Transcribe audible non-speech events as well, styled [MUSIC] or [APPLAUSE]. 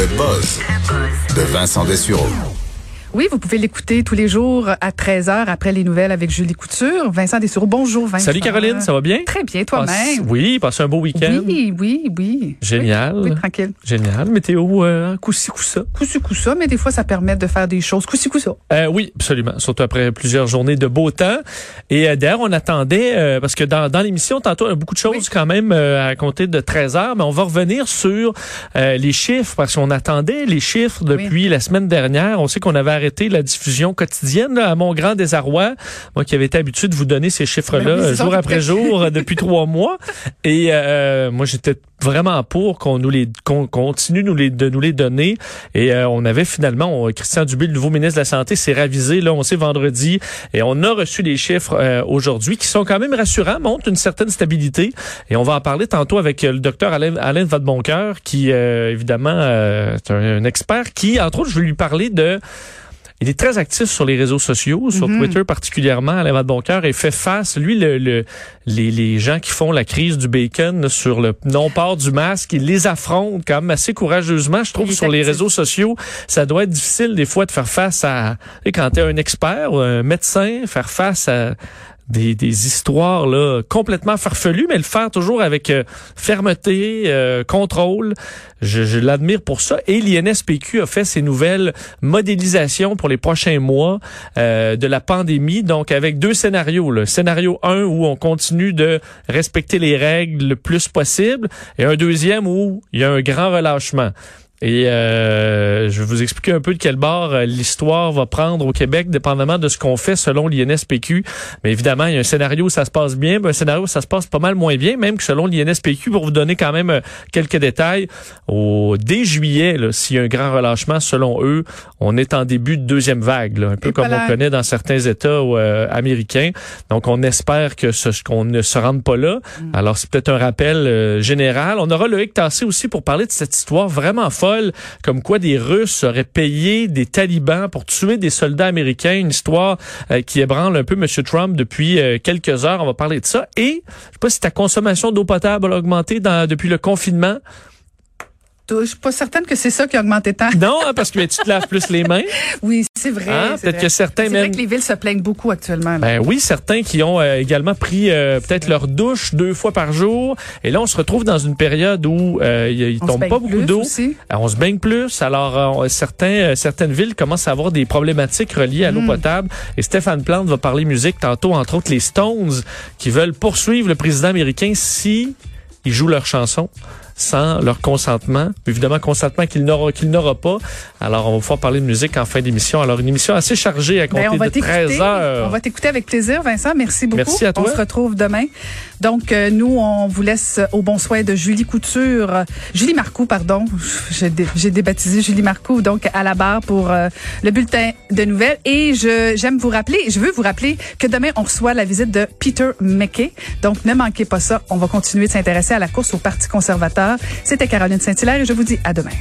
Le buzz de Vincent Dessureau. Oui, vous pouvez l'écouter tous les jours à 13h après les nouvelles avec Julie Couture. Vincent Dessureau, bonjour Vincent. Salut Caroline, ça va bien? Très bien, toi-même. oui, passez un beau week-end. Oui, oui, oui. Génial. Oui, oui, tranquille. Génial. Météo, euh, coussi coussa. Coussi coussa, mais des fois, ça permet de faire des choses. Coussi coussa. Euh, oui, absolument. Surtout après plusieurs journées de beau temps. Et euh, d'ailleurs, on attendait, euh, parce que dans, dans l'émission, tantôt, il y a beaucoup de choses quand même euh, à compter de 13 heures, mais on va revenir sur euh, les chiffres, parce qu'on attendait les chiffres depuis la semaine dernière. On sait qu'on avait arrêté la diffusion quotidienne, là, à mon grand désarroi. Moi qui avais été habitué de vous donner ces chiffres-là Ben jour après jour euh, depuis [LAUGHS] trois mois. Et euh, moi, j'étais vraiment pour qu'on nous les qu'on continue nous les, de nous les donner. Et euh, on avait finalement, on- Christian Dubé, le nouveau ministre de la Santé, s'est ravisé, là, on sait vendredi, et on a reçu les chiffres euh, aujourd'hui qui sont quand même rassurants, montrent une certaine stabilité. Et on va en parler tantôt avec euh, le docteur Alain, Alain Vadeboncoeur, qui, euh, évidemment, euh, est un, un expert qui, entre autres, je vais lui parler de... Il est très actif sur les réseaux sociaux, sur Mhm. Twitter particulièrement, Alain Vadeboncoeur, et fait face, lui, le, le- les, les gens qui font la crise du bacon sur le non-port du masque, il les affronte quand même assez courageusement. Je trouve sur les réseaux sociaux, ça doit être difficile des fois de faire face à, quand tu es un expert ou un médecin, faire face à des, des histoires là complètement farfelues, mais le faire toujours avec euh, fermeté, euh, contrôle. Je, je l'admire pour ça. Et l'INSPQ a fait ses nouvelles modélisations pour les prochains mois euh, de la pandémie, donc avec deux scénarios. Là. Scénario 1 où on continue de respecter les règles le plus possible, et un deuxième où il y a un grand relâchement. Et euh, je vais vous expliquer un peu de quel bord euh, l'histoire va prendre au Québec, dépendamment de ce qu'on fait selon l'INSPQ. Mais évidemment, il y a un scénario où ça se passe bien, mais un scénario où ça se passe pas mal moins bien, même que selon l'INSPQ, pour vous donner quand même euh, quelques détails, au dès juillet, s'il y a un grand relâchement, selon eux, on est en début de deuxième vague, là, un peu Et comme voilà. on connaît dans certains États euh, américains. Donc, on espère que ce qu'on ne se rende pas là. Mm. Alors, c'est peut-être un rappel euh, général. On aura Loïc Tassé aussi pour parler de cette histoire vraiment comme quoi des Russes auraient payé des talibans pour tuer des soldats américains. Une histoire euh, qui ébranle un peu M. Trump depuis euh, quelques heures. On va parler de ça. Et, je sais pas si ta consommation d'eau potable a augmenté dans, depuis le confinement. Je suis pas certaine que c'est ça qui a augmenté tant. Non, hein, parce que mais tu te laves plus les mains. [LAUGHS] Oui, c'est vrai. Hein? Peut-être que certains C'est vrai même... que les villes se plaignent beaucoup actuellement. là. Ben oui, certains qui ont euh, également pris euh, peut-être leur douche deux fois par jour. Et là, on se retrouve dans une période où euh, il, On tombe pas beaucoup d'eau. Euh, On se baigne plus. Alors, certains, certaines villes commencent à avoir des problématiques reliées à l'eau Mm. potable. Et Stéphane Plante va parler musique tantôt, entre autres les Stones, qui veulent poursuivre le président américain si ils jouent leur chanson sans leur consentement. Évidemment, consentement qu'il n'aura qu'il n'aura pas. Alors, on va pouvoir parler de musique en fin d'émission. Alors, une émission assez chargée à Ben, compter on va de 13 t'écouter. heures. On va t'écouter avec plaisir, Vincent. Merci beaucoup. Merci à toi. On se retrouve demain. Donc, euh, nous, on vous laisse au bon soin de Julie Couture, euh, Julie Marcoux, pardon. J'ai dé- j'ai débaptisé Julie Marcoux, donc à la barre pour euh, le bulletin de nouvelles. Et je j'aime vous rappeler, je veux vous rappeler que demain, on reçoit la visite de Peter McKay. Donc, ne manquez pas ça. On va continuer de s'intéresser à la course au Parti conservateur. C'était Caroline Saint-Hilaire et je vous dis à demain.